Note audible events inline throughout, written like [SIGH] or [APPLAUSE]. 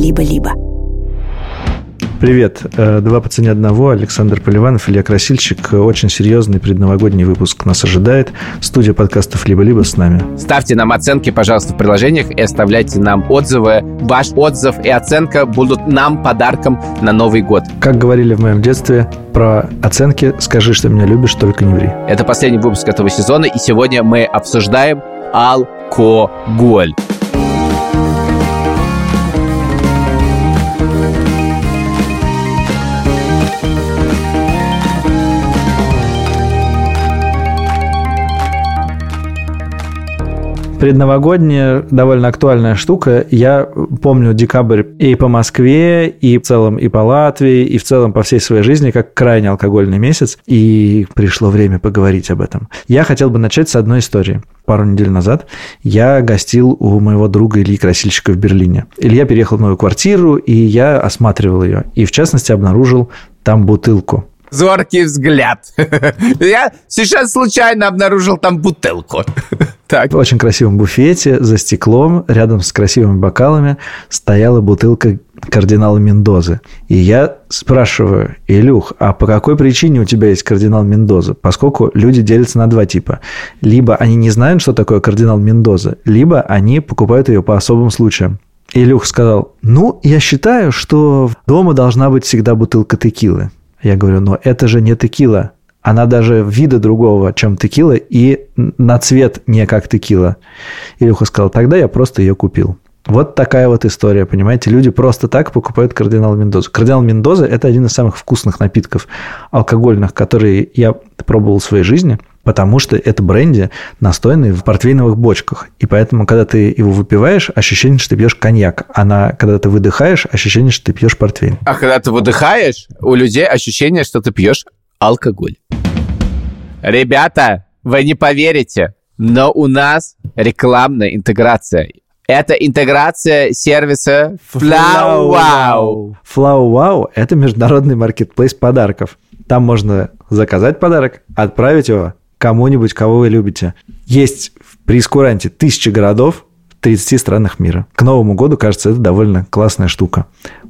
либо-либо. Привет. Э, два по цене одного. Александр Поливанов, Илья Красильщик. Очень серьезный предновогодний выпуск нас ожидает. Студия подкастов «Либо-либо» с нами. Ставьте нам оценки, пожалуйста, в приложениях и оставляйте нам отзывы. Ваш отзыв и оценка будут нам подарком на Новый год. Как говорили в моем детстве, про оценки «Скажи, что меня любишь, только не ври». Это последний выпуск этого сезона, и сегодня мы обсуждаем алкоголь. Предновогодняя довольно актуальная штука. Я помню декабрь и по Москве, и в целом и по Латвии, и в целом по всей своей жизни как крайне алкогольный месяц, и пришло время поговорить об этом. Я хотел бы начать с одной истории. Пару недель назад я гостил у моего друга Ильи Красильщика в Берлине. Илья переехал в новую квартиру, и я осматривал ее. И, в частности, обнаружил там бутылку зоркий взгляд. [LAUGHS] Я сейчас случайно обнаружил там бутылку. Так. В очень красивом буфете за стеклом, рядом с красивыми бокалами, стояла бутылка кардинала Мендозы. И я спрашиваю, Илюх, а по какой причине у тебя есть кардинал Мендоза? Поскольку люди делятся на два типа. Либо они не знают, что такое кардинал Мендоза, либо они покупают ее по особым случаям. Илюх сказал, ну, я считаю, что дома должна быть всегда бутылка текилы. Я говорю, но это же не текила. Она даже вида другого, чем текила, и на цвет не как текила. Илюха сказал, тогда я просто ее купил. Вот такая вот история, понимаете? Люди просто так покупают кардинал Мендозу. Кардинал Мендоза – это один из самых вкусных напитков алкогольных, которые я пробовал в своей жизни, потому что это бренди, настойный в портвейновых бочках. И поэтому, когда ты его выпиваешь, ощущение, что ты пьешь коньяк. А на, когда ты выдыхаешь, ощущение, что ты пьешь портвейн. А когда ты выдыхаешь, у людей ощущение, что ты пьешь алкоголь. Ребята, вы не поверите, но у нас рекламная интеграция. Это интеграция сервиса FlowWow. FlowWow – это международный маркетплейс подарков. Там можно заказать подарок, отправить его кому-нибудь, кого вы любите. Есть в прескуранте тысячи городов в 30 странах мира. К Новому году, кажется, это довольно классная штука.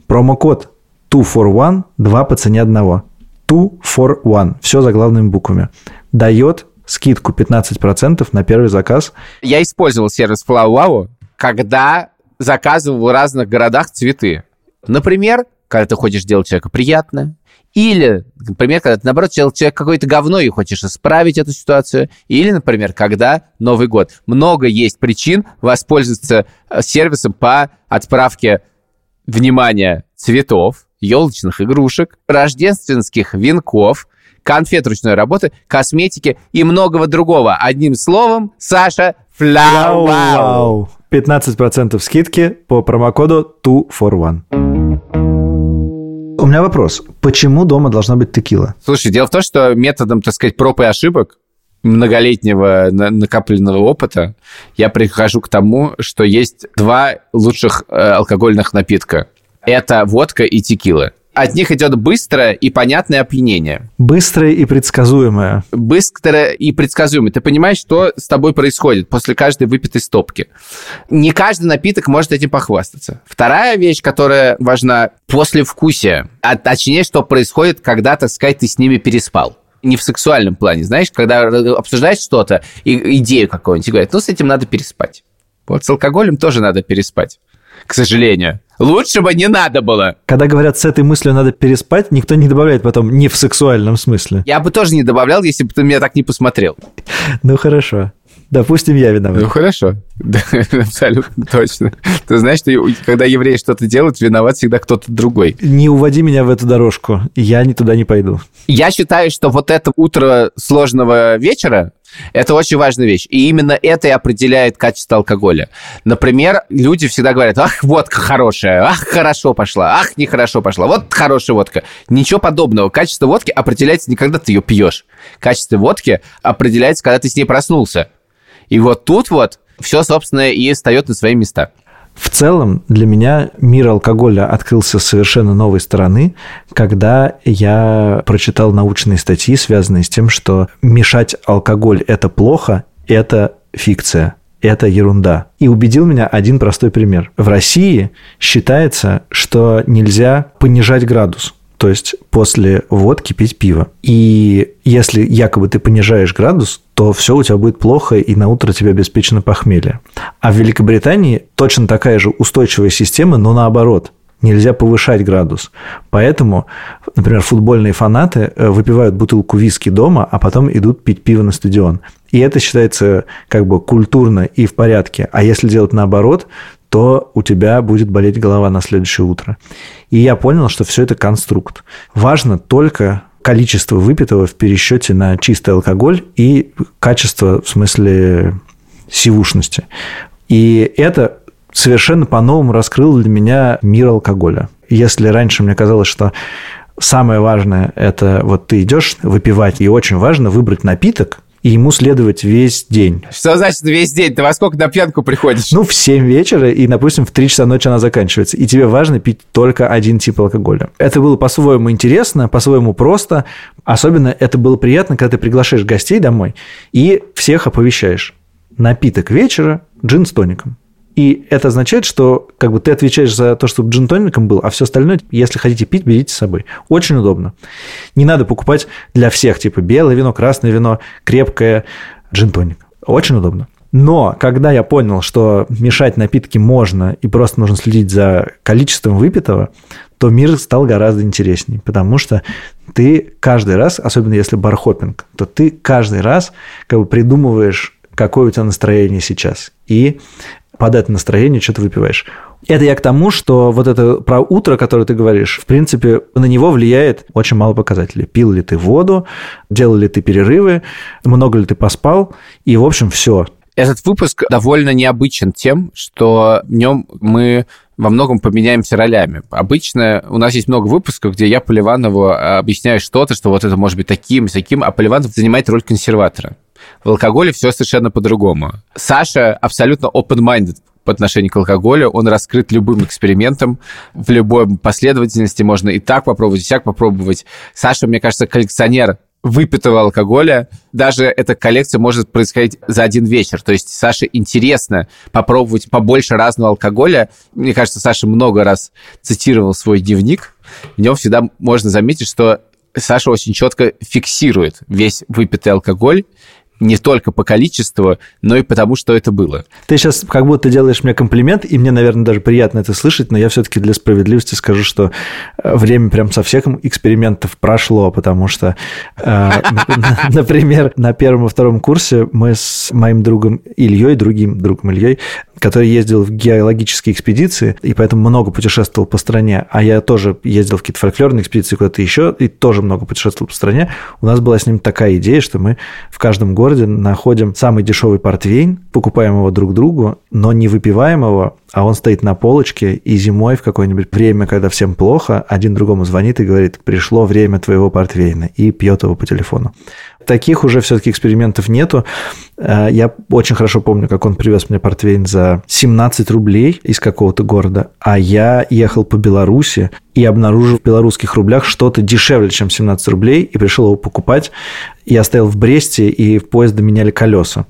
Промокод 2 for 1, 2 по цене одного. 2 for 1. Все за главными буквами. Дает скидку 15% на первый заказ. Я использовал сервис FlowWow когда заказывал в разных городах цветы. Например, когда ты хочешь делать человеку приятное, или, например, когда ты, наоборот, делал человек какое-то говно и хочешь исправить эту ситуацию. Или, например, когда Новый год. Много есть причин воспользоваться э, сервисом по отправке, внимания цветов, елочных игрушек, рождественских венков, конфет ручной работы, косметики и многого другого. Одним словом, Саша, фляу 15% скидки по промокоду 2 for 1. У меня вопрос. Почему дома должна быть текила? Слушай, дело в том, что методом, так сказать, проб и ошибок многолетнего накопленного опыта я прихожу к тому, что есть два лучших э, алкогольных напитка. Это водка и текила от них идет быстрое и понятное опьянение. Быстрое и предсказуемое. Быстрое и предсказуемое. Ты понимаешь, что с тобой происходит после каждой выпитой стопки. Не каждый напиток может этим похвастаться. Вторая вещь, которая важна, после вкусия. А точнее, что происходит, когда, так сказать, ты с ними переспал не в сексуальном плане, знаешь, когда обсуждаешь что-то, идею какую-нибудь, и говорят, ну, с этим надо переспать. Вот с алкоголем тоже надо переспать, к сожалению. Лучше бы не надо было. Когда говорят, с этой мыслью надо переспать, никто не добавляет потом не в сексуальном смысле. Я бы тоже не добавлял, если бы ты меня так не посмотрел. Ну, хорошо. Допустим, я виноват. Ну, хорошо. Да, [LAUGHS] абсолютно точно. Ты знаешь, что когда евреи что-то делают, виноват всегда кто-то другой. Не уводи меня в эту дорожку. Я не туда не пойду. Я считаю, что вот это утро сложного вечера, это очень важная вещь. И именно это и определяет качество алкоголя. Например, люди всегда говорят, ах, водка хорошая, ах, хорошо пошла, ах, нехорошо пошла, вот хорошая водка. Ничего подобного. Качество водки определяется не когда ты ее пьешь. Качество водки определяется, когда ты с ней проснулся. И вот тут вот все, собственно, и встает на свои места. В целом, для меня мир алкоголя открылся с совершенно новой стороны, когда я прочитал научные статьи, связанные с тем, что мешать алкоголь – это плохо, это фикция. это ерунда. И убедил меня один простой пример. В России считается, что нельзя понижать градус то есть после водки пить пиво. И если якобы ты понижаешь градус, то все у тебя будет плохо, и на утро тебе обеспечено похмелье. А в Великобритании точно такая же устойчивая система, но наоборот. Нельзя повышать градус. Поэтому, например, футбольные фанаты э, выпивают бутылку виски дома, а потом идут пить пиво на стадион. И это считается как бы культурно и в порядке. А если делать наоборот, то у тебя будет болеть голова на следующее утро. И я понял, что все это конструкт. Важно только количество выпитого в пересчете на чистый алкоголь и качество в смысле сивушности. И это совершенно по-новому раскрыло для меня мир алкоголя. Если раньше мне казалось, что самое важное – это вот ты идешь выпивать, и очень важно выбрать напиток, и ему следовать весь день. Что значит весь день? Ты во сколько на пьянку приходишь? Ну, в 7 вечера, и, допустим, в 3 часа ночи она заканчивается. И тебе важно пить только один тип алкоголя. Это было по-своему интересно, по-своему просто. Особенно это было приятно, когда ты приглашаешь гостей домой и всех оповещаешь. Напиток вечера – джин с тоником. И это означает, что как бы ты отвечаешь за то, чтобы джин тоником был, а все остальное, если хотите пить, берите с собой. Очень удобно. Не надо покупать для всех, типа белое вино, красное вино, крепкое, джин тоник. Очень удобно. Но когда я понял, что мешать напитки можно и просто нужно следить за количеством выпитого, то мир стал гораздо интереснее, потому что ты каждый раз, особенно если бархопинг, то ты каждый раз как бы придумываешь какое у тебя настроение сейчас. И это настроение что то выпиваешь. Это я к тому, что вот это про утро, которое ты говоришь, в принципе, на него влияет очень мало показателей. Пил ли ты воду, делал ли ты перерывы, много ли ты поспал, и, в общем, все. Этот выпуск довольно необычен тем, что в нем мы во многом поменяемся ролями. Обычно у нас есть много выпусков, где я Поливанову объясняю что-то, что вот это может быть таким, таким, а Поливанов занимает роль консерватора. В алкоголе все совершенно по-другому. Саша абсолютно open-minded по отношению к алкоголю. Он раскрыт любым экспериментом. В любой последовательности можно и так попробовать, и так попробовать. Саша, мне кажется, коллекционер выпитого алкоголя. Даже эта коллекция может происходить за один вечер. То есть Саше интересно попробовать побольше разного алкоголя. Мне кажется, Саша много раз цитировал свой дневник. В нем всегда можно заметить, что Саша очень четко фиксирует весь выпитый алкоголь не только по количеству, но и потому, что это было. Ты сейчас как будто делаешь мне комплимент, и мне, наверное, даже приятно это слышать, но я все-таки для справедливости скажу, что э, время прям со всех экспериментов прошло, потому что, э, [LAUGHS] например, на первом и втором курсе мы с моим другом Ильей, другим другом Ильей, который ездил в геологические экспедиции, и поэтому много путешествовал по стране, а я тоже ездил в какие-то фольклорные экспедиции куда-то еще, и тоже много путешествовал по стране, у нас была с ним такая идея, что мы в каждом городе находим самый дешевый портвейн, покупаем его друг другу, но не выпиваем его, а он стоит на полочке, и зимой в какое-нибудь время, когда всем плохо, один другому звонит и говорит, пришло время твоего портвейна, и пьет его по телефону. Таких уже все-таки экспериментов нету. Э, я очень хорошо помню, как он привез мне портвейн за 17 рублей из какого-то города, а я ехал по Беларуси и обнаружил в белорусских рублях что-то дешевле, чем 17 рублей, и пришел его покупать. Я стоял в Бресте, и в поезда меняли колеса.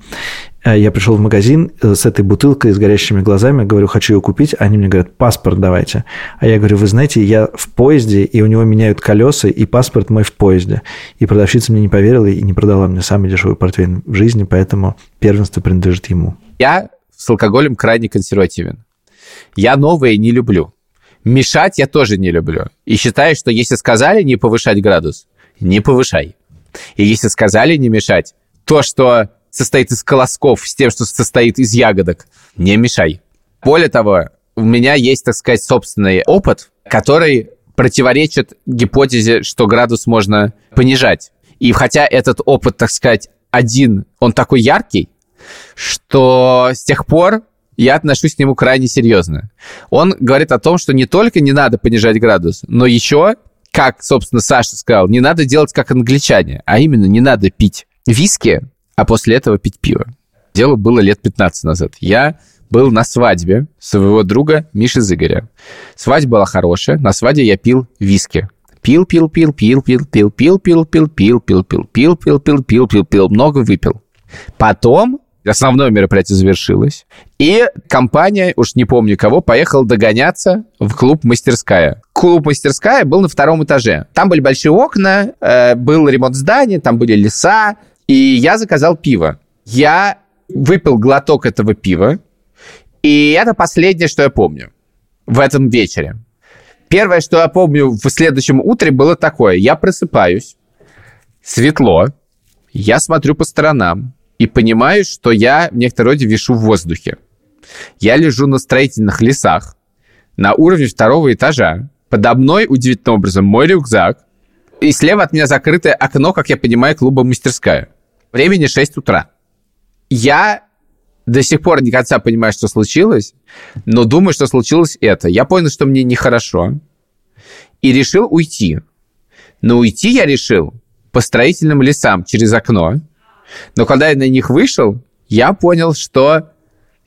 Э, я пришел в магазин э, с этой бутылкой с горящими глазами, говорю, хочу ее купить. Они мне говорят, паспорт давайте. А я говорю, вы знаете, я в поезде, и у него меняют колеса, и паспорт мой в поезде. И продавщица мне не поверила и не продала мне самый дешевый портвейн в жизни, поэтому первенство принадлежит ему. Я с алкоголем крайне консервативен. Я новое не люблю. Мешать я тоже не люблю. И считаю, что если сказали не повышать градус, не повышай. И если сказали не мешать, то, что состоит из колосков с тем, что состоит из ягодок, не мешай. Более того, у меня есть, так сказать, собственный опыт, который противоречит гипотезе, что градус можно понижать. И хотя этот опыт, так сказать, один, он такой яркий, что с тех пор я отношусь к нему крайне серьезно. Он говорит о том, что не только не надо понижать градус, но еще, как, собственно, Саша сказал, не надо делать как англичане, а именно не надо пить виски а после этого пить пиво. Дело было лет 15 назад. Я был на свадьбе своего друга Миши Зыгоря. Свадьба была хорошая. На свадьбе я пил виски. Пил, пил, пил, пил, пил, пил, пил, пил, пил, пил, пил, пил, пил, пил, пил, пил, пил, пил, много выпил. Потом основное мероприятие завершилось, и компания, уж не помню кого, поехала догоняться в клуб «Мастерская». Клуб «Мастерская» был на втором этаже. Там были большие окна, э, был ремонт здания, там были леса, и я заказал пиво. Я выпил глоток этого пива, и это последнее, что я помню в этом вечере. Первое, что я помню в следующем утре, было такое. Я просыпаюсь, светло, я смотрю по сторонам и понимаю, что я в некотором роде вишу в воздухе. Я лежу на строительных лесах на уровне второго этажа. Подо мной, удивительным образом, мой рюкзак. И слева от меня закрытое окно, как я понимаю, клуба «Мастерская». Времени 6 утра. Я до сих пор не конца понимаю, что случилось, но думаю, что случилось это. Я понял, что мне нехорошо, и решил уйти. Но уйти я решил по строительным лесам через окно. Но когда я на них вышел, я понял, что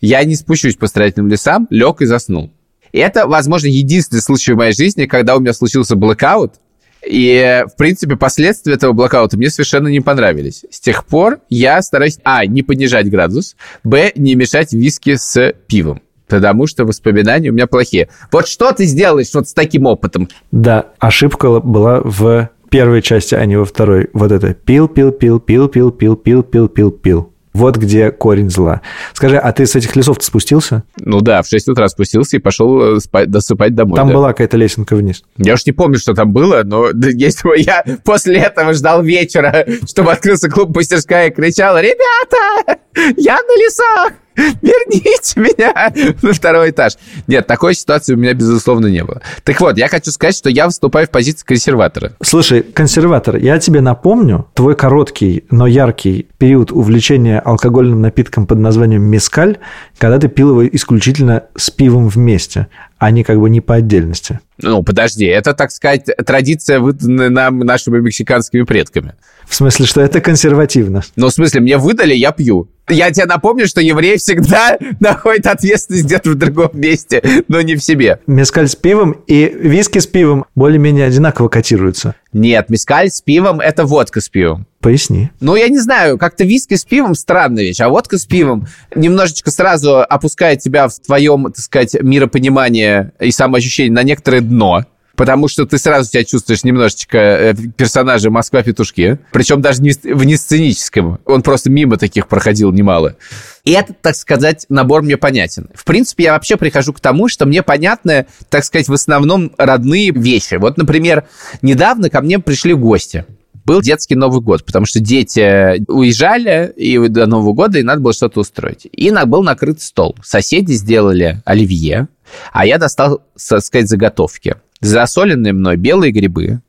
я не спущусь по строительным лесам, лег и заснул. И это, возможно, единственный случай в моей жизни, когда у меня случился блэкаут, и, в принципе, последствия этого блокаута мне совершенно не понравились. С тех пор я стараюсь, а, не понижать градус, б, не мешать виски с пивом потому что воспоминания у меня плохие. Вот что ты сделаешь вот с таким опытом? Да, ошибка была в первой части, а не во второй. Вот это пил, пил, пил, пил, пил, пил, пил, пил, пил, пил. Вот где корень зла. Скажи, а ты с этих лесов спустился? Ну да, в 6 утра спустился и пошел э, спать, досыпать домой. Там да. была какая-то лесенка вниз. Я уж не помню, что там было, но если бы я после этого ждал вечера, [LAUGHS] чтобы открылся клуб «Мастерская» и кричал «Ребята, я на лесах!» Верните меня на второй этаж. Нет, такой ситуации у меня, безусловно, не было. Так вот, я хочу сказать, что я выступаю в позиции консерватора. Слушай, консерватор, я тебе напомню твой короткий, но яркий период увлечения алкогольным напитком под названием мескаль, когда ты пил его исключительно с пивом вместе, а не как бы не по отдельности. Ну, подожди, это, так сказать, традиция, выданная нам нашими мексиканскими предками. В смысле, что это консервативно? Ну, в смысле, мне выдали, я пью. Я тебе напомню, что еврей всегда [LAUGHS] находит ответственность где-то в другом месте, но не в себе. Мескаль с пивом и виски с пивом более-менее одинаково котируются. Нет, мескаль с пивом – это водка с пивом. Поясни. Ну, я не знаю, как-то виски с пивом странная вещь, а водка с пивом немножечко сразу опускает тебя в твоем, так сказать, миропонимание и самоощущение на некоторое дно потому что ты сразу себя чувствуешь немножечко э, персонажа Москва-петушки, причем даже не в несценическом. Он просто мимо таких проходил немало. И этот, так сказать, набор мне понятен. В принципе, я вообще прихожу к тому, что мне понятны, так сказать, в основном родные вещи. Вот, например, недавно ко мне пришли гости был детский Новый год, потому что дети уезжали и до Нового года, и надо было что-то устроить. И был накрыт стол. Соседи сделали оливье, а я достал, так сказать, заготовки засоленные мной белые грибы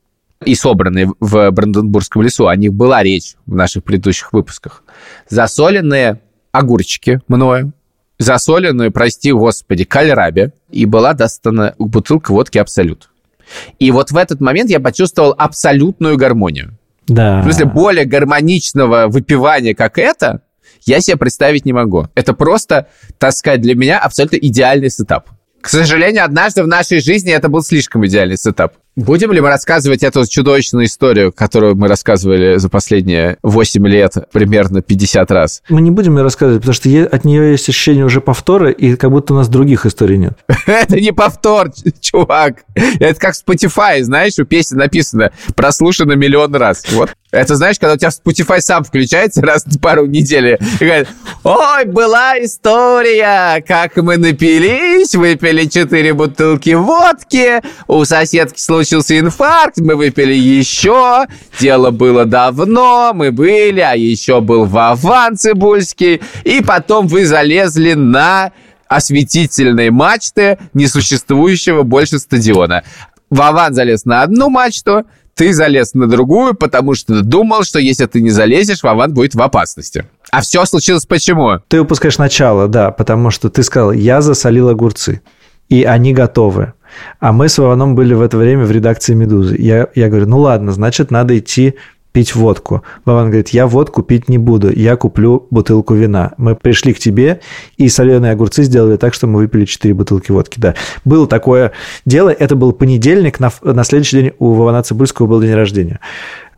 и собранные в Бранденбургском лесу, о них была речь в наших предыдущих выпусках, засоленные огурчики мною, засоленную, прости господи, кальраби, и была достана бутылка водки «Абсолют». И вот в этот момент я почувствовал абсолютную гармонию. Да. В смысле, более гармоничного выпивания, как это, я себе представить не могу. Это просто, так сказать, для меня абсолютно идеальный setup. К сожалению, однажды в нашей жизни это был слишком идеальный setup. Будем ли мы рассказывать эту чудовищную историю, которую мы рассказывали за последние 8 лет, примерно 50 раз? Мы не будем ее рассказывать, потому что от нее есть ощущение уже повтора, и как будто у нас других историй нет. [LAUGHS] Это не повтор, чувак. Это как Spotify, знаешь, у песни написано «прослушано миллион раз». Вот. Это знаешь, когда у тебя Spotify сам включается раз в пару недель и говорит, ой, была история, как мы напились, выпили четыре бутылки водки, у соседки случилось случился инфаркт, мы выпили еще, дело было давно, мы были, а еще был Вован Цибульский, и потом вы залезли на осветительные мачты несуществующего больше стадиона. Вован залез на одну мачту, ты залез на другую, потому что думал, что если ты не залезешь, Вован будет в опасности. А все случилось почему? Ты упускаешь начало, да, потому что ты сказал, я засолил огурцы, и они готовы. А мы с Вованом были в это время в редакции «Медузы». Я, я говорю, ну ладно, значит, надо идти пить водку. Вован говорит, я водку пить не буду, я куплю бутылку вина. Мы пришли к тебе, и соленые огурцы сделали так, что мы выпили 4 бутылки водки. Да, было такое дело, это был понедельник, на, на следующий день у Вована Цибульского был день рождения.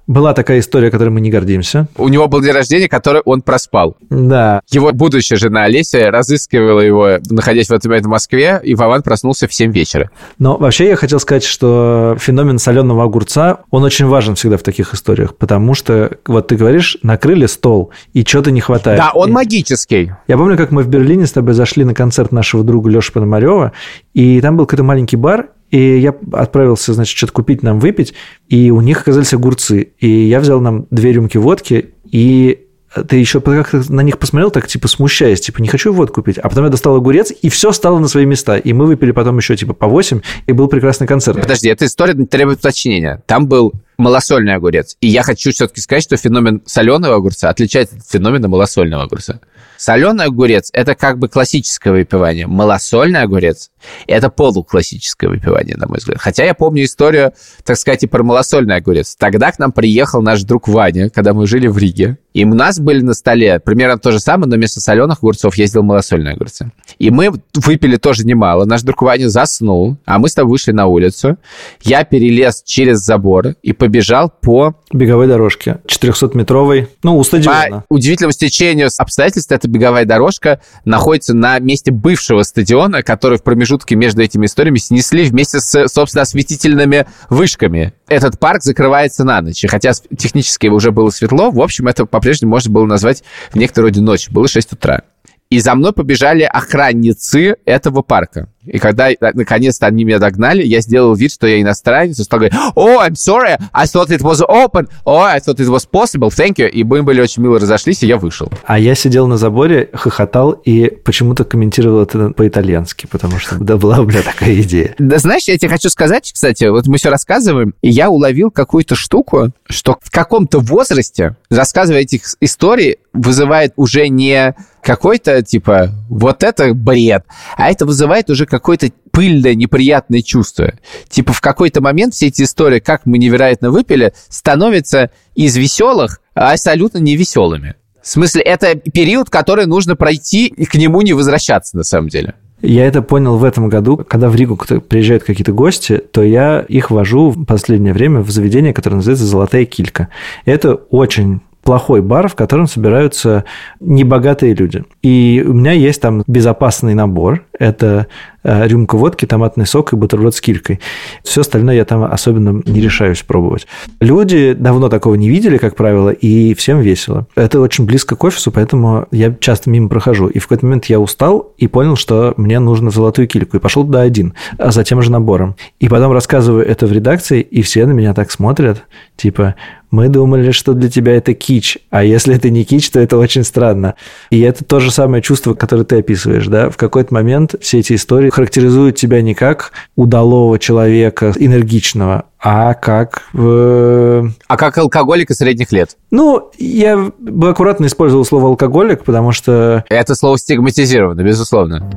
Была такая история, которой мы не гордимся. У него был день рождения, который он проспал. Да. Его будущая жена Олеся разыскивала его, находясь в этот момент в Москве, и Вован проснулся в 7 вечера. Но вообще я хотел сказать, что феномен соленого огурца, он очень важен всегда в таких историях, потому что, вот ты говоришь, накрыли стол, и чего-то не хватает. Да, он И- магический. Я помню, как мы в Берлине с тобой зашли на концерт нашего друга Леши Пономарева, и там был какой-то маленький бар, и я отправился, значит, что-то купить нам выпить, и у них оказались огурцы. И я взял нам две рюмки водки, и ты еще как-то на них посмотрел, так типа смущаясь, типа не хочу водку купить. А потом я достал огурец, и все стало на свои места. И мы выпили потом еще типа по 8, и был прекрасный концерт. Подожди, эта история требует уточнения. Там был малосольный огурец. И я хочу все-таки сказать, что феномен соленого огурца отличается от феномена малосольного огурца. Соленый огурец – это как бы классическое выпивание. Малосольный огурец – это полуклассическое выпивание, на мой взгляд. Хотя я помню историю, так сказать, и про малосольный огурец. Тогда к нам приехал наш друг Ваня, когда мы жили в Риге. И у нас были на столе примерно то же самое, но вместо соленых огурцов ездил малосольные огурцы. И мы выпили тоже немало. Наш друг Ваня заснул, а мы с тобой вышли на улицу. Я перелез через забор и побежал по Беговой дорожке, 400-метровой, ну, у стадиона. по удивительному стечению обстоятельств эта беговая дорожка находится на месте бывшего стадиона, который в промежутке между этими историями снесли вместе с, собственно, осветительными вышками. Этот парк закрывается на ночь. И хотя технически уже было светло, в общем, это по-прежнему можно было назвать в некоторой роде ночью. Было 6 утра. И за мной побежали охранницы этого парка. И когда э, наконец-то они меня догнали, я сделал вид, что я иностранец, и стал говорить, «Oh, I'm sorry, I thought it was open, oh, I thought it was possible, thank you». И мы были очень мило разошлись, и я вышел. А я сидел на заборе, хохотал и почему-то комментировал это по-итальянски, потому что да, была у меня такая идея. Да знаешь, я тебе хочу сказать, кстати, вот мы все рассказываем, и я уловил какую-то штуку, что в каком-то возрасте рассказывая этих историй вызывает уже не какой-то, типа, вот это бред, а это вызывает уже какое-то пыльное, неприятное чувство. Типа, в какой-то момент все эти истории, как мы невероятно выпили, становятся из веселых абсолютно невеселыми. В смысле, это период, который нужно пройти и к нему не возвращаться, на самом деле. Я это понял в этом году, когда в Ригу приезжают какие-то гости, то я их вожу в последнее время в заведение, которое называется «Золотая килька». Это очень плохой бар, в котором собираются небогатые люди. И у меня есть там безопасный набор. Это э, рюмка водки, томатный сок и бутерброд с килькой. Все остальное я там особенно не решаюсь пробовать. Люди давно такого не видели, как правило, и всем весело. Это очень близко к офису, поэтому я часто мимо прохожу. И в какой-то момент я устал и понял, что мне нужно золотую кильку. И пошел туда один, а за тем же набором. И потом рассказываю это в редакции, и все на меня так смотрят, типа, мы думали, что для тебя это кич, а если это не кич, то это очень странно. И это то же самое чувство, которое ты описываешь, да? В какой-то момент все эти истории характеризуют тебя не как удалого человека, энергичного, а как... э, А как алкоголика средних лет? Ну, я бы аккуратно использовал слово алкоголик, потому что Это слово стигматизировано, безусловно.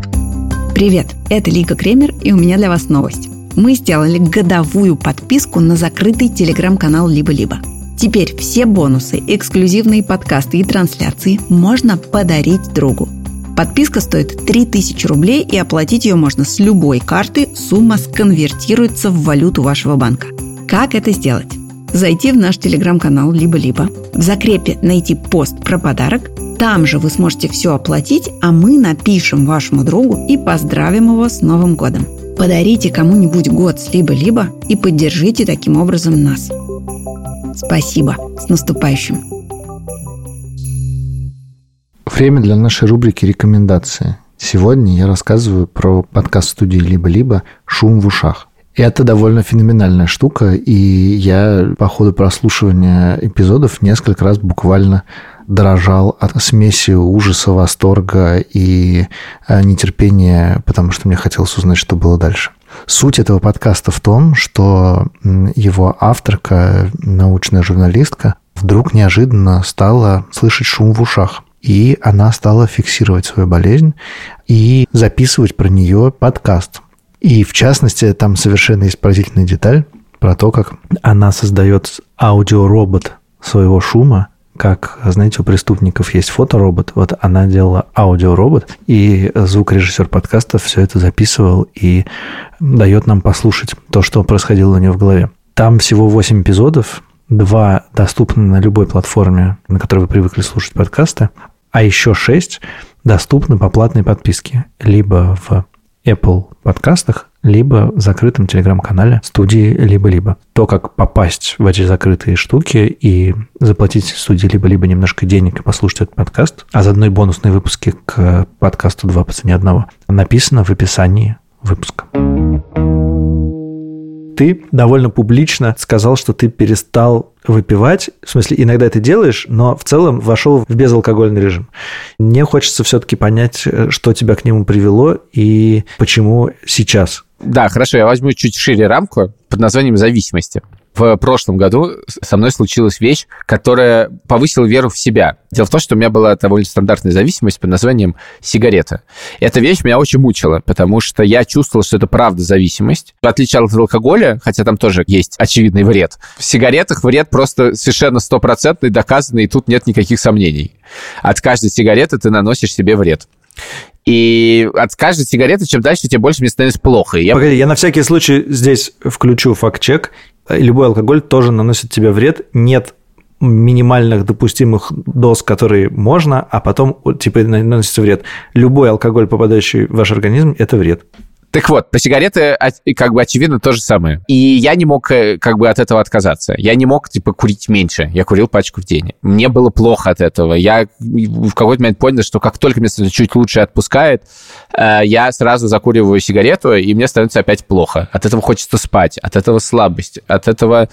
Привет, это Лика Кремер, и у меня для вас новость. Мы сделали годовую подписку на закрытый телеграм-канал «Либо-либо». Теперь все бонусы, эксклюзивные подкасты и трансляции можно подарить другу. Подписка стоит 3000 рублей, и оплатить ее можно с любой карты. Сумма сконвертируется в валюту вашего банка. Как это сделать? Зайти в наш телеграм-канал «Либо-либо», в закрепе найти пост про подарок, там же вы сможете все оплатить, а мы напишем вашему другу и поздравим его с Новым годом. Подарите кому-нибудь год с «Либо-либо» и поддержите таким образом нас. Спасибо. С наступающим. Время для нашей рубрики «Рекомендации». Сегодня я рассказываю про подкаст студии «Либо-либо» «Шум в ушах». Это довольно феноменальная штука, и я по ходу прослушивания эпизодов несколько раз буквально дрожал от смеси ужаса, восторга и э, нетерпения, потому что мне хотелось узнать, что было дальше. Суть этого подкаста в том, что его авторка, научная журналистка, вдруг неожиданно стала слышать шум в ушах. И она стала фиксировать свою болезнь и записывать про нее подкаст. И в частности, там совершенно есть поразительная деталь про то, как она создает аудиоробот своего шума, как, знаете, у преступников есть фоторобот, вот она делала аудиоробот, и звукорежиссер подкаста все это записывал и дает нам послушать то, что происходило у нее в голове. Там всего 8 эпизодов, два доступны на любой платформе, на которой вы привыкли слушать подкасты, а еще шесть доступны по платной подписке, либо в Apple подкастах, либо в закрытом телеграм-канале студии «Либо-либо». То, как попасть в эти закрытые штуки и заплатить студии «Либо-либо» немножко денег и послушать этот подкаст, а заодно и бонусные выпуски к подкасту «Два по цене одного», написано в описании выпуска ты довольно публично сказал, что ты перестал выпивать. В смысле, иногда это делаешь, но в целом вошел в безалкогольный режим. Мне хочется все-таки понять, э, что тебя к нему привело и почему сейчас. Да, хорошо, я возьму чуть шире рамку под названием зависимости в прошлом году со мной случилась вещь, которая повысила веру в себя. Дело в том, что у меня была довольно стандартная зависимость под названием сигарета. Эта вещь меня очень мучила, потому что я чувствовал, что это правда зависимость. В отличие от алкоголя, хотя там тоже есть очевидный вред, в сигаретах вред просто совершенно стопроцентный, доказанный, и тут нет никаких сомнений. От каждой сигареты ты наносишь себе вред. И от каждой сигареты, чем дальше, тем больше мне становится плохо. Я... Погоди, я на всякий случай здесь включу факт-чек любой алкоголь тоже наносит тебе вред. Нет минимальных допустимых доз, которые можно, а потом типа наносится вред. Любой алкоголь, попадающий в ваш организм, это вред. Так вот, про сигареты как бы очевидно то же самое. И я не мог э, как бы от этого отказаться. Я не мог, типа, курить меньше. Я курил пачку в день. Мне было плохо от этого. Я в какой-то момент понял, что как только меня чуть лучше отпускает, э, я сразу закуриваю сигарету, и мне становится опять плохо. От этого хочется спать, от этого слабость, от этого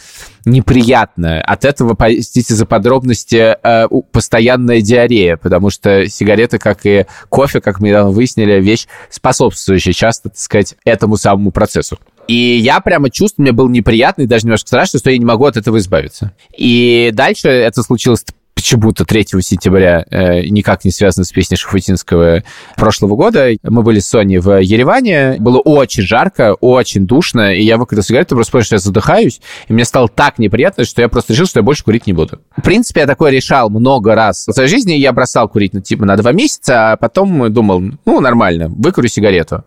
неприятно. От этого, простите за подробности, э, постоянная диарея, потому что сигареты, как и кофе, как мы выяснили, вещь способствующая часто, так сказать, этому самому процессу. И я прямо чувствую, мне было неприятно и даже немножко страшно, что я не могу от этого избавиться. И дальше это случилось почему-то 3 сентября, э, никак не связано с песней Шафутинского прошлого года. Мы были с Соней в Ереване, было очень жарко, очень душно, и я выкурил сигарету, просто понял, что я задыхаюсь, и мне стало так неприятно, что я просто решил, что я больше курить не буду. В принципе, я такое решал много раз в своей жизни, я бросал курить, ну, типа, на два месяца, а потом думал, ну, нормально, выкурю сигарету.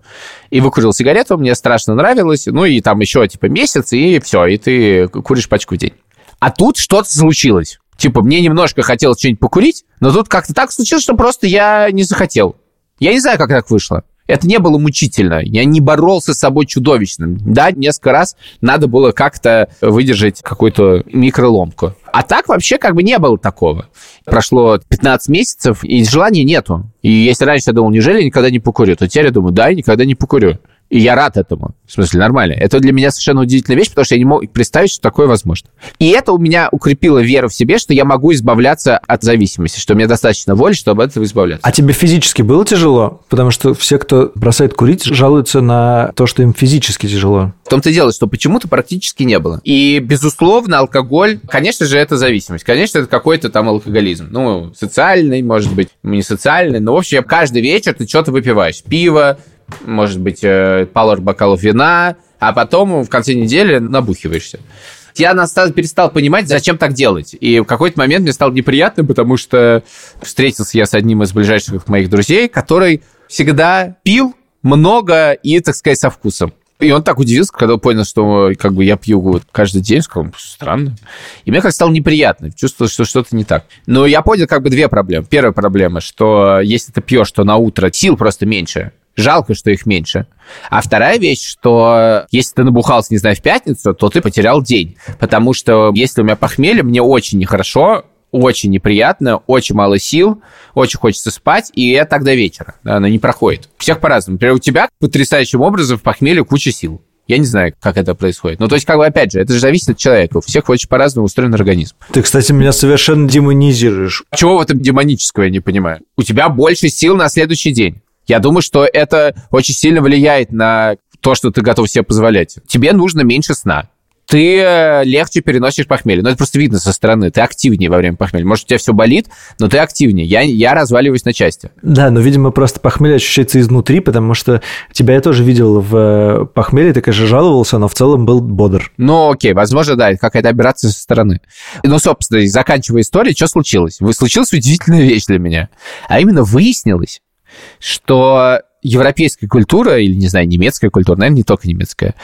И выкурил сигарету, мне страшно нравилось, ну, и там еще, типа, месяц, и все, и ты куришь пачку в день. А тут что-то случилось. Типа, мне немножко хотелось что-нибудь покурить, но тут как-то так случилось, что просто я не захотел. Я не знаю, как так вышло. Это не было мучительно. Я не боролся с собой чудовищным. Да, несколько раз надо было как-то выдержать какую-то микроломку. А так вообще как бы не было такого. Прошло 15 месяцев, и желания нету. И если раньше я думал, неужели я никогда не покурю, то теперь я думаю, да, я никогда не покурю. И я рад этому. В смысле, нормально. Это для меня совершенно удивительная вещь, потому что я не мог представить, что такое возможно. И это у меня укрепило веру в себе, что я могу избавляться от зависимости, что мне достаточно воли, чтобы от этого избавляться. А тебе физически было тяжело? Потому что все, кто бросает курить, жалуются на то, что им физически тяжело. В том-то и дело, что почему-то практически не было. И, безусловно, алкоголь, конечно же, это зависимость. Конечно, это какой-то там алкоголизм. Ну, социальный, может быть, не социальный. Но, в общем, каждый вечер ты что-то выпиваешь. Пиво, может быть, э, пару бокалов вина, а потом в конце недели набухиваешься. Я настал, перестал понимать, зачем так делать. И в какой-то момент мне стало неприятно, потому что встретился я с одним из ближайших моих друзей, который всегда пил много и, так сказать, со вкусом. И он так удивился, когда понял, что как бы я пью вот каждый день, сказал, странно. И мне как стало неприятно, чувствовал, что что-то не так. Но я понял как бы две проблемы. Первая проблема, что если ты пьешь, то на утро сил просто меньше, Жалко, что их меньше. А вторая вещь, что если ты набухался, не знаю, в пятницу, то ты потерял день. Потому что если у меня похмелье, мне очень нехорошо, очень неприятно, очень мало сил, очень хочется спать, и это так до вечера. Оно не проходит. Всех по-разному. Например, у тебя потрясающим образом в похмелье куча сил. Я не знаю, как это происходит. Ну, то есть, как бы, опять же, это же зависит от человека. У всех очень по-разному устроен организм. Ты, кстати, меня совершенно демонизируешь. Чего в этом демонического, я не понимаю? У тебя больше сил на следующий день. Я думаю, что это очень сильно влияет на то, что ты готов себе позволять. Тебе нужно меньше сна ты э, легче переносишь похмелье. Ну, это просто видно со стороны. Ты активнее во время похмелья. Может, у тебя все болит, но ты активнее. Я, я разваливаюсь на части. Да, но, видимо, просто похмелье ощущается изнутри, потому что тебя я тоже видел в э, похмелье, ты, конечно, жаловался, но в целом был бодр. Ну, окей, возможно, да, это какая-то операция со стороны. Ну, собственно, заканчивая историю, что случилось? Случилась удивительная вещь для меня. А именно выяснилось, что европейская культура, или, не знаю, немецкая культура, наверное, не только немецкая,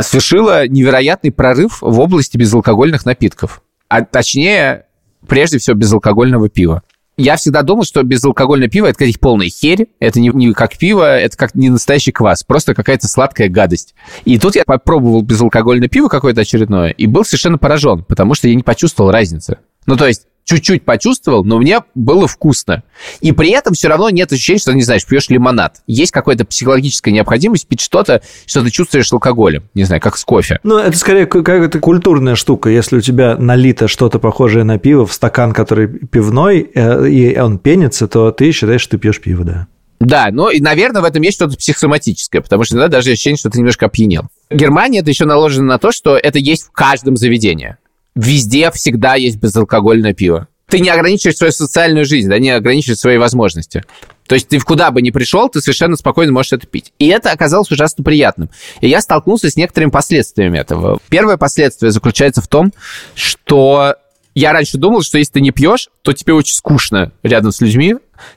совершила невероятный прорыв в области безалкогольных напитков. А точнее, прежде всего, безалкогольного пива. Я всегда думал, что безалкогольное пиво это какая-то полная херь, это не, не как пиво, это как не настоящий квас, просто какая-то сладкая гадость. И тут я попробовал безалкогольное пиво какое-то очередное и был совершенно поражен, потому что я не почувствовал разницы. Ну, то есть чуть-чуть почувствовал, но мне было вкусно. И при этом все равно нет ощущения, что, не знаешь, пьешь лимонад. Есть какая-то психологическая необходимость пить что-то, что ты чувствуешь с алкоголем. Не знаю, как с кофе. Ну, это скорее какая-то культурная штука. Если у тебя налито что-то похожее на пиво в стакан, который пивной, э, и он пенится, то ты считаешь, что ты пьешь пиво, да. Да, ну и, наверное, в этом есть что-то психосоматическое, потому что иногда даже ощущение, что ты немножко опьянел. Германия это еще наложено на то, что это есть в каждом заведении везде всегда есть безалкогольное пиво. Ты не ограничиваешь свою социальную жизнь, да, не ограничиваешь свои возможности. То есть ты куда бы ни пришел, ты совершенно спокойно можешь это пить. И это оказалось ужасно приятным. И я столкнулся с некоторыми последствиями этого. Первое последствие заключается в том, что я раньше думал, что если ты не пьешь, то тебе очень скучно рядом с людьми,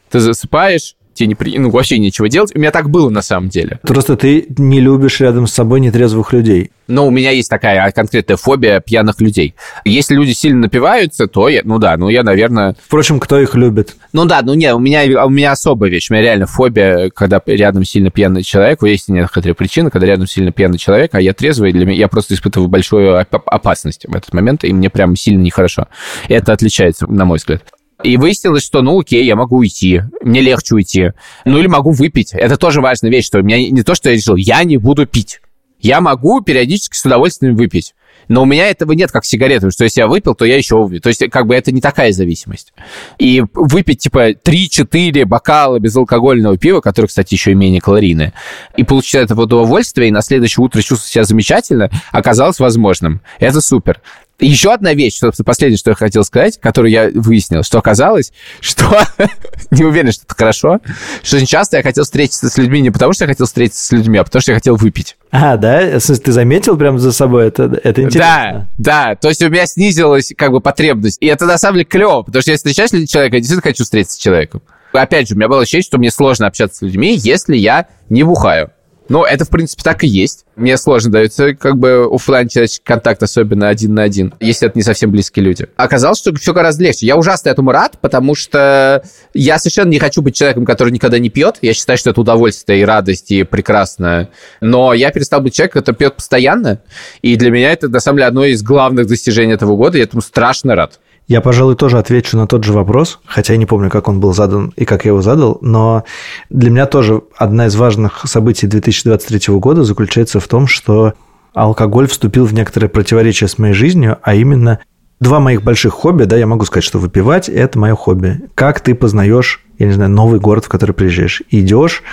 ты засыпаешь, тебе не при... ну, вообще нечего делать. У меня так было на самом деле. Просто ты не любишь рядом с собой нетрезвых людей. Но у меня есть такая конкретная фобия пьяных людей. Если люди сильно напиваются, то я, ну да, ну я, наверное... Впрочем, кто их любит? Ну да, ну не, у меня, у меня особая вещь. У меня реально фобия, когда рядом сильно пьяный человек. Есть некоторые причины, когда рядом сильно пьяный человек, а я трезвый, для меня я просто испытываю большую опасность в этот момент, и мне прям сильно нехорошо. Это отличается, на мой взгляд. И выяснилось, что, ну, окей, я могу уйти, мне легче уйти. Ну, или могу выпить. Это тоже важная вещь, что у меня не то, что я решил, я не буду пить. Я могу периодически с удовольствием выпить. Но у меня этого нет, как сигареты, что если я выпил, то я еще выпью. То есть, как бы это не такая зависимость. И выпить, типа, 3-4 бокала безалкогольного пива, которое, кстати, еще и менее калорийное, и получить это удовольствие, и на следующее утро чувствовать себя замечательно, оказалось возможным. Это супер. Еще одна вещь, собственно, последнее, что я хотел сказать, которую я выяснил, что оказалось, [LAUGHS] что [LAUGHS] не уверен, что это хорошо, что очень часто я хотел встретиться с людьми не потому, что я хотел встретиться с людьми, а потому, что я хотел выпить. А, да? Ты заметил прям за собой? Это, это интересно. Да, да. То есть у меня снизилась как бы потребность. И это на самом деле клево, потому что я встречаюсь с человеком, я действительно хочу встретиться с человеком. Опять же, у меня было ощущение, что мне сложно общаться с людьми, если я не бухаю. Но это, в принципе, так и есть. Мне сложно дается как бы офлайн человеческий контакт, особенно один на один, если это не совсем близкие люди. Оказалось, что все гораздо легче. Я ужасно этому рад, потому что я совершенно не хочу быть человеком, который никогда не пьет. Я считаю, что это удовольствие и радость, и прекрасно. Но я перестал быть человеком, который пьет постоянно. И для меня это, на самом деле, одно из главных достижений этого года. Я этому страшно рад. Я, пожалуй, тоже отвечу на тот же вопрос, хотя я не помню, как он был задан и как я его задал, но для меня тоже одна из важных событий 2023 года заключается в том, что алкоголь вступил в некоторое противоречие с моей жизнью, а именно два моих больших хобби, да, я могу сказать, что выпивать – это мое хобби. Как ты познаешь я не знаю, новый город, в который приезжаешь. Идешь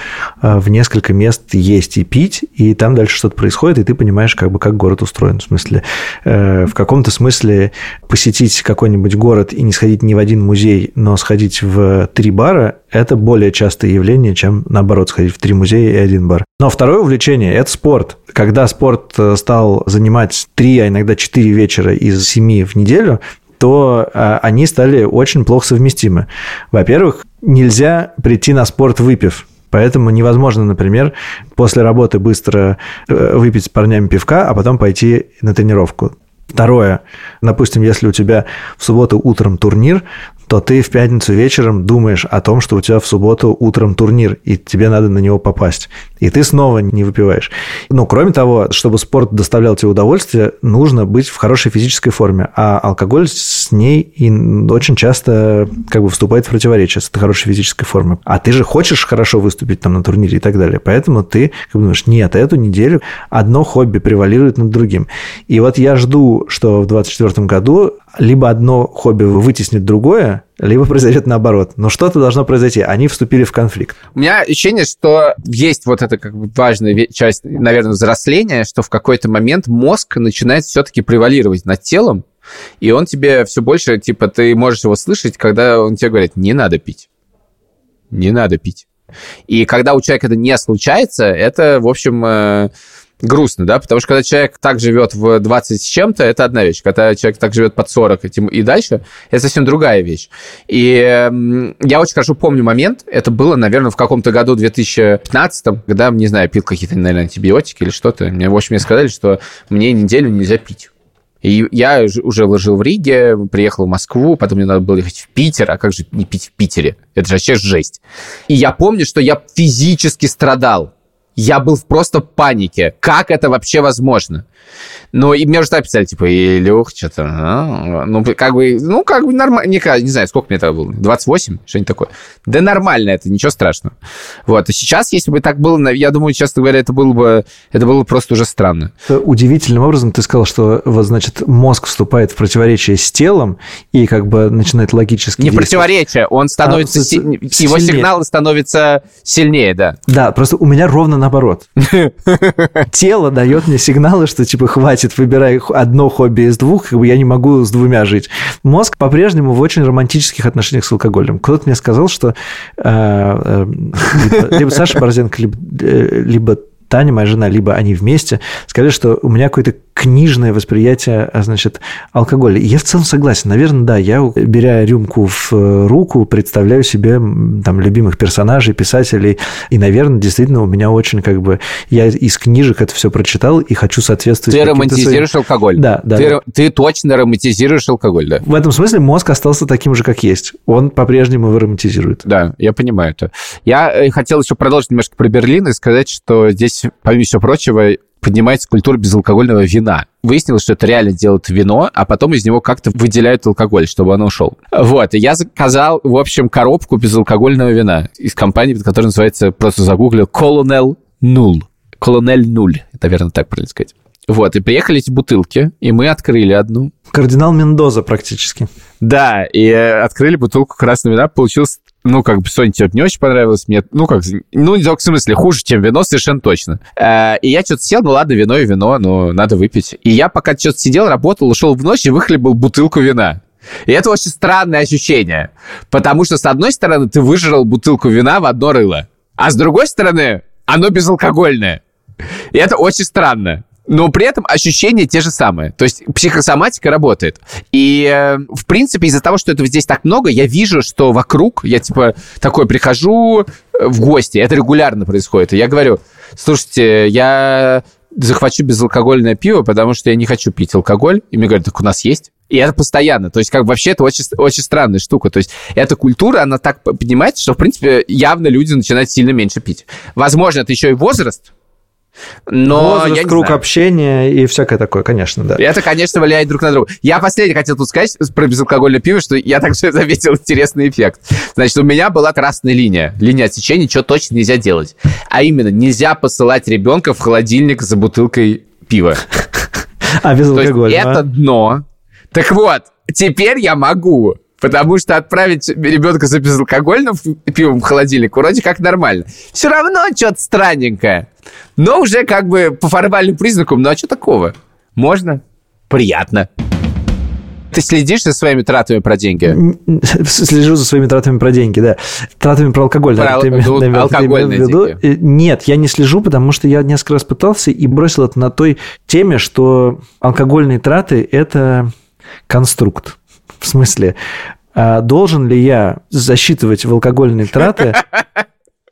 э, в несколько мест есть и пить, и там дальше что-то происходит, и ты понимаешь, как бы, как город устроен. В смысле, э, в каком-то смысле посетить какой-нибудь город и не сходить ни в один музей, но сходить в три бара – это более частое явление, чем, наоборот, сходить в три музея и один бар. Но второе увлечение – это спорт. Когда спорт э, стал занимать три, а иногда четыре вечера из семи в неделю, то они стали очень плохо совместимы. Во-первых, нельзя прийти на спорт выпив. Поэтому невозможно, например, после работы быстро э, выпить с парнями пивка, а потом пойти на тренировку. Второе. Допустим, если у тебя в субботу утром турнир, то ты в пятницу вечером думаешь о том, что у тебя в субботу утром турнир, и тебе надо на него попасть. И ты снова не выпиваешь. Ну, кроме того, чтобы спорт доставлял тебе удовольствие, нужно быть в хорошей физической форме. А алкоголь с ней и очень часто как бы вступает в противоречие с этой хорошей физической формой. А ты же хочешь хорошо выступить там на турнире и так далее. Поэтому ты как бы думаешь, нет, эту неделю одно хобби превалирует над другим. И вот я жду, что в 2024 году либо одно хобби вытеснит другое, либо произойдет наоборот. Но что-то должно произойти. Они вступили в конфликт. У меня ощущение, что есть вот эта как бы важная часть, наверное, взросления, что в какой-то момент мозг начинает все-таки превалировать над телом, и он тебе все больше, типа, ты можешь его слышать, когда он тебе говорит, не надо пить. Не надо пить. И когда у человека это не случается, это, в общем, э, грустно, да, потому что когда человек так живет в 20 с чем-то, это одна вещь. Когда человек так живет под 40 и дальше, это совсем другая вещь. И я очень хорошо помню момент, это было, наверное, в каком-то году 2015, когда, не знаю, пил какие-то, наверное, антибиотики или что-то. Мне, в общем, мне сказали, что мне неделю нельзя пить. И я уже жил в Риге, приехал в Москву, потом мне надо было ехать в Питер, а как же не пить в Питере? Это же вообще жесть. И я помню, что я физически страдал. Я был в просто панике. Как это вообще возможно? Ну, и мне уже так писали, типа, Илюх, что-то, а, ну, как бы, ну, как бы нормально, не, не знаю, сколько мне тогда было, 28, что-нибудь такое. Да нормально это, ничего страшного. Вот, и сейчас, если бы так было, я думаю, честно говоря, это было бы, это было бы просто уже странно. Удивительным образом ты сказал, что, вот, значит, мозг вступает в противоречие с телом и как бы начинает логически Не действовать. противоречие, он становится, А, си- его сильнее. сигналы становятся сильнее, да. Да, просто у меня ровно наоборот. [LAUGHS] Тело дает мне сигналы, что типа хватит, выбирай одно хобби из двух, как бы я не могу с двумя жить. Мозг по-прежнему в очень романтических отношениях с алкоголем. Кто-то мне сказал, что э, э, либо, либо Саша Борзенко, либо, э, либо Таня, моя жена, либо они вместе, сказали, что у меня какое-то книжное восприятие, а, значит, алкоголя. И я в целом согласен. Наверное, да, я, беря рюмку в э, руку, представляю себе там любимых персонажей, писателей, и, наверное, действительно у меня очень как бы... Я из книжек это все прочитал и хочу соответствовать Ты романтизируешь своим- алкоголь. Да, да, Ты, да. ты точно романтизируешь алкоголь, да. В этом смысле мозг остался таким же, как есть. Он по-прежнему его романтизирует. Да, я понимаю это. Я э, хотел еще продолжить немножко про Берлин и сказать, что здесь, помимо всего прочего, поднимается культура безалкогольного вина. Выяснилось, что это реально делают вино, а потом из него как-то выделяют алкоголь, чтобы оно ушел. Вот, и я заказал, в общем, коробку безалкогольного вина из компании, которая называется, просто загуглил, Colonel Null. Colonel Null, наверное, так правильно сказать. Вот, и приехали эти бутылки, и мы открыли одну, Кардинал Мендоза практически. Да, и э, открыли бутылку красного вина, получилось, ну, как бы, Соне тебе не очень понравилось, мне, ну, как, ну, в смысле, хуже, чем вино, совершенно точно. Э, И я что-то сел, ну, ладно, вино и вино, ну, надо выпить. И я пока что-то сидел, работал, ушел в ночь и выхлебал бутылку вина. И это очень странное ощущение, потому что, с одной стороны, ты выжрал бутылку вина в одно рыло, а с другой стороны, оно безалкогольное. И это очень странно. Но при этом ощущения те же самые. То есть психосоматика работает. И, э, в принципе, из-за того, что этого здесь так много, я вижу, что вокруг, я, типа, такой прихожу э, в гости, это регулярно происходит. И я говорю, слушайте, я захвачу безалкогольное пиво, потому что я не хочу пить алкоголь. И мне говорят, так у нас есть. И это постоянно. То есть, как вообще это очень, очень странная штука. То есть, эта культура, она так поднимается, что, в принципе, явно люди начинают сильно меньше пить. Возможно, это еще и возраст, но Возраст, я круг знаю. общения и всякое такое, конечно, да. Это, конечно, влияет друг на друга. Я последний хотел тут сказать про безалкогольное пиво, что я также заметил интересный эффект. Значит, у меня была красная линия, линия отсечения, что точно нельзя делать. А именно, нельзя посылать ребенка в холодильник за бутылкой пива. [LAUGHS] А без алкоголя. это дно. Так вот, теперь я могу. Потому что отправить ребенка за безалкогольным пивом в холодильник вроде как нормально. Все равно что-то странненькое. Но уже как бы по формальным признакам, ну а что такого? Можно? Приятно. Ты следишь за своими тратами про деньги? Слежу за своими тратами про деньги, да. Тратами про алкоголь. Про ты ал- ну, наверное, ты алкогольные в виду. деньги. Нет, я не слежу, потому что я несколько раз пытался и бросил это на той теме, что алкогольные траты – это конструкт. В смысле, а должен ли я засчитывать в алкогольные траты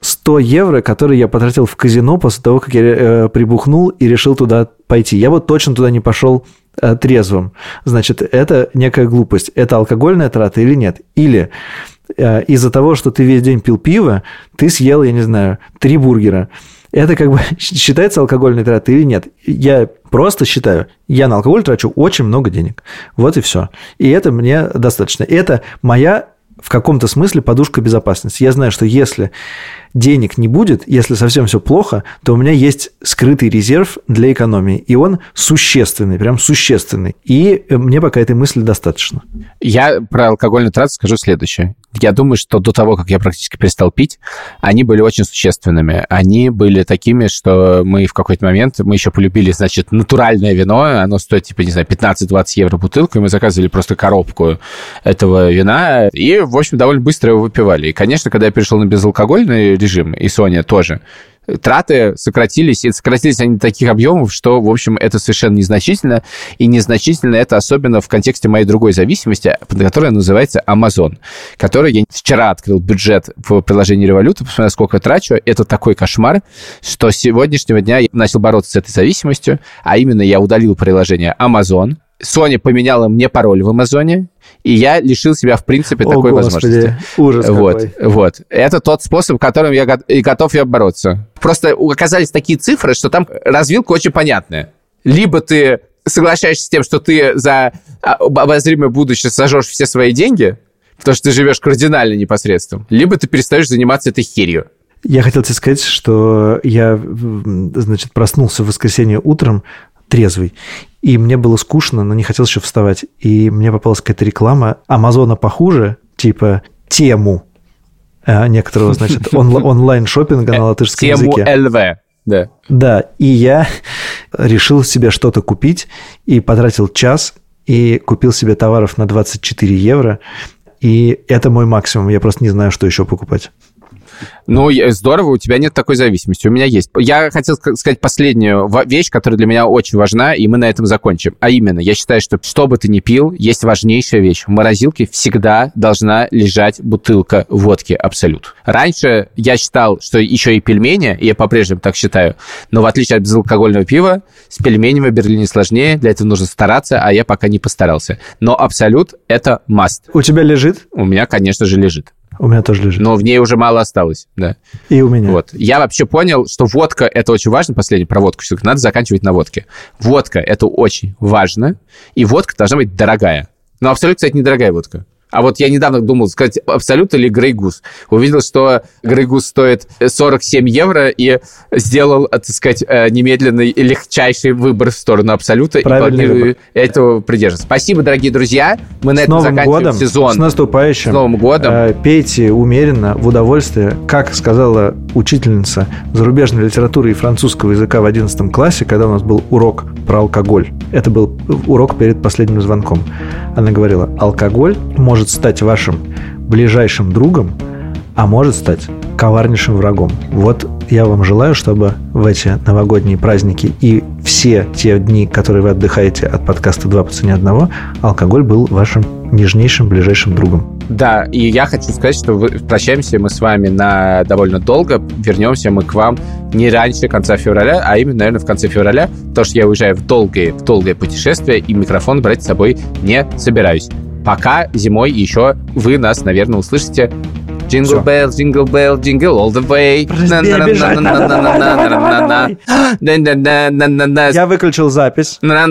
100 евро, которые я потратил в казино после того, как я э, прибухнул и решил туда пойти. Я вот точно туда не пошел э, трезвым. Значит, это некая глупость. Это алкогольная трата или нет? Или э, из-за того, что ты весь день пил пиво, ты съел, я не знаю, три бургера. Это как бы [LAUGHS] считается алкогольной тратой или нет? Я просто считаю, я на алкоголь трачу очень много денег. Вот и все. И это мне достаточно. Это моя в каком-то смысле подушка безопасности. Я знаю, что если денег не будет, если совсем все плохо, то у меня есть скрытый резерв для экономии. И он существенный, прям существенный. И э, мне пока этой мысли достаточно. Я про алкогольную трату скажу следующее. Я думаю, что до того, как я практически перестал пить, они были очень существенными. Они были такими, что мы в какой-то момент, мы еще полюбили, значит, натуральное вино, оно стоит, типа, не знаю, 15-20 евро бутылку, и мы заказывали просто коробку этого вина, и, в общем, довольно быстро его выпивали. И, конечно, когда я перешел на безалкогольный режим, и Соня тоже, траты сократились, и сократились они до таких объемов, что, в общем, это совершенно незначительно, и незначительно это особенно в контексте моей другой зависимости, которая называется Amazon, который я вчера открыл бюджет в приложении Революта, посмотрел, сколько я трачу, это такой кошмар, что с сегодняшнего дня я начал бороться с этой зависимостью, а именно я удалил приложение Amazon, Соня поменяла мне пароль в Амазоне, и я лишил себя, в принципе, О, такой Господи, возможности. ужас Вот, какой. вот. Это тот способ, которым я и готов я бороться. Просто оказались такие цифры, что там развилка очень понятная. Либо ты соглашаешься с тем, что ты за а, об- обозримое будущее сожжешь все свои деньги, потому что ты живешь кардинально непосредством, либо ты перестаешь заниматься этой херью. Я хотел тебе сказать, что я, значит, проснулся в воскресенье утром трезвый, и мне было скучно, но не хотел еще вставать. И мне попалась какая-то реклама Амазона похуже, типа тему э, некоторого, значит, онл- [LAUGHS] онлайн-шоппинга на латышском Тему языке. ЛВ. Да. Да, и я решил себе что-то купить и потратил час и купил себе товаров на 24 евро. И это мой максимум. Я просто не знаю, что еще покупать. Ну, здорово, у тебя нет такой зависимости. У меня есть. Я хотел ска- сказать последнюю вещь, которая для меня очень важна, и мы на этом закончим. А именно, я считаю, что что бы ты ни пил, есть важнейшая вещь. В морозилке всегда должна лежать бутылка водки Абсолют. Раньше я считал, что еще и пельмени, и я по-прежнему так считаю, но в отличие от безалкогольного пива, с пельменями в Берлине сложнее, для этого нужно стараться, а я пока не постарался. Но Абсолют — это must. У тебя лежит? У меня, конечно же, лежит. У меня тоже лежит. Но в ней уже мало осталось, да. И у меня. Вот. Я вообще понял, что водка – это очень важно, последнее про водку, все-таки надо заканчивать на водке. Водка – это очень важно, и водка должна быть дорогая. Но абсолютно, кстати, недорогая водка. А вот я недавно думал, сказать, абсолют или Грейгус. Увидел, что Грейгус стоит 47 евро и сделал, так сказать, э, немедленный легчайший выбор в сторону абсолюта. Правильный и планирую выбор. этого придерживаться. Спасибо, дорогие друзья. Мы на С этом Новым заканчиваем годом, сезон. с наступающим. С Новым годом. Э, Пейте умеренно, в удовольствие. Как сказала учительница зарубежной литературы и французского языка в 11 классе, когда у нас был урок про алкоголь. Это был урок перед последним звонком. Она говорила, алкоголь может стать вашим ближайшим другом, а может стать коварнейшим врагом. Вот я вам желаю, чтобы в эти новогодние праздники и все те дни, которые вы отдыхаете от подкаста «Два по цене одного», алкоголь был вашим нежнейшим ближайшим другом. Да, и я хочу сказать, что вы, прощаемся мы с вами на довольно долго. Вернемся мы к вам не раньше конца февраля, а именно, наверное, в конце февраля, потому что я уезжаю в долгое, в долгое путешествие, и микрофон брать с собой не собираюсь. Пока зимой еще вы нас, наверное, услышите. Всё. bell, jingle bell, jingle all the way. Я выключил запись. На